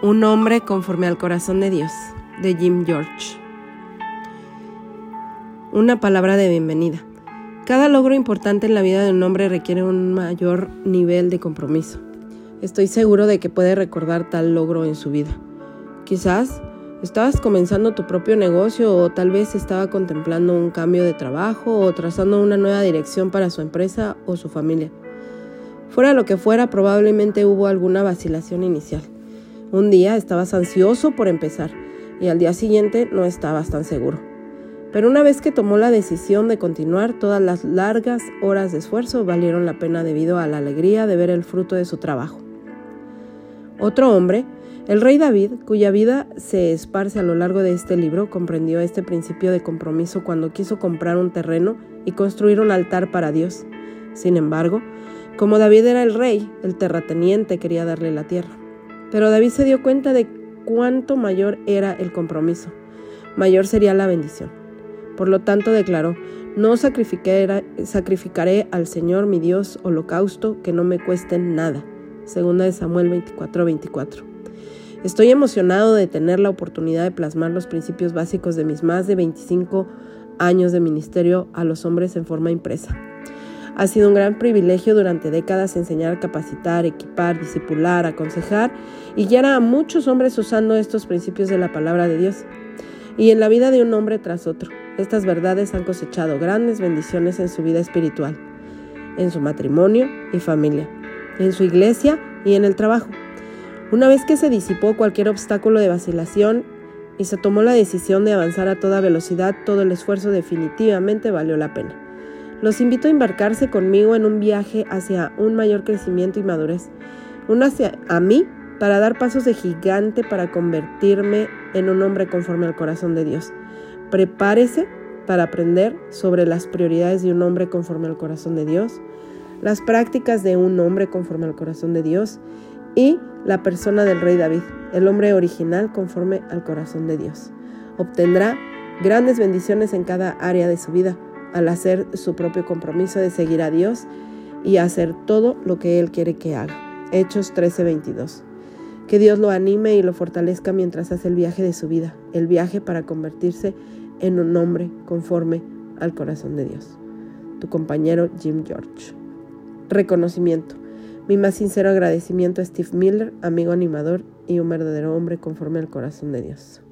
Un hombre conforme al corazón de Dios, de Jim George. Una palabra de bienvenida. Cada logro importante en la vida de un hombre requiere un mayor nivel de compromiso. Estoy seguro de que puede recordar tal logro en su vida. Quizás estabas comenzando tu propio negocio o tal vez estaba contemplando un cambio de trabajo o trazando una nueva dirección para su empresa o su familia. Fuera lo que fuera, probablemente hubo alguna vacilación inicial. Un día estabas ansioso por empezar y al día siguiente no estabas tan seguro. Pero una vez que tomó la decisión de continuar, todas las largas horas de esfuerzo valieron la pena debido a la alegría de ver el fruto de su trabajo. Otro hombre, el rey David, cuya vida se esparce a lo largo de este libro, comprendió este principio de compromiso cuando quiso comprar un terreno y construir un altar para Dios. Sin embargo, como David era el rey, el terrateniente quería darle la tierra. Pero David se dio cuenta de cuánto mayor era el compromiso, mayor sería la bendición. Por lo tanto declaró, no sacrificaré, al Señor mi Dios holocausto que no me cueste nada. Segunda de Samuel 24, 24. Estoy emocionado de tener la oportunidad de plasmar los principios básicos de mis más de 25 años de ministerio a los hombres en forma impresa. Ha sido un gran privilegio durante décadas enseñar, capacitar, equipar, discipular, aconsejar y guiar a muchos hombres usando estos principios de la palabra de Dios. Y en la vida de un hombre tras otro, estas verdades han cosechado grandes bendiciones en su vida espiritual, en su matrimonio y familia, en su iglesia y en el trabajo. Una vez que se disipó cualquier obstáculo de vacilación y se tomó la decisión de avanzar a toda velocidad, todo el esfuerzo definitivamente valió la pena. Los invito a embarcarse conmigo en un viaje hacia un mayor crecimiento y madurez, hacia a mí para dar pasos de gigante para convertirme en un hombre conforme al corazón de Dios. Prepárese para aprender sobre las prioridades de un hombre conforme al corazón de Dios, las prácticas de un hombre conforme al corazón de Dios y la persona del rey David, el hombre original conforme al corazón de Dios. Obtendrá grandes bendiciones en cada área de su vida al hacer su propio compromiso de seguir a Dios y hacer todo lo que Él quiere que haga. Hechos 13:22. Que Dios lo anime y lo fortalezca mientras hace el viaje de su vida, el viaje para convertirse en un hombre conforme al corazón de Dios. Tu compañero Jim George. Reconocimiento. Mi más sincero agradecimiento a Steve Miller, amigo animador y un verdadero hombre conforme al corazón de Dios.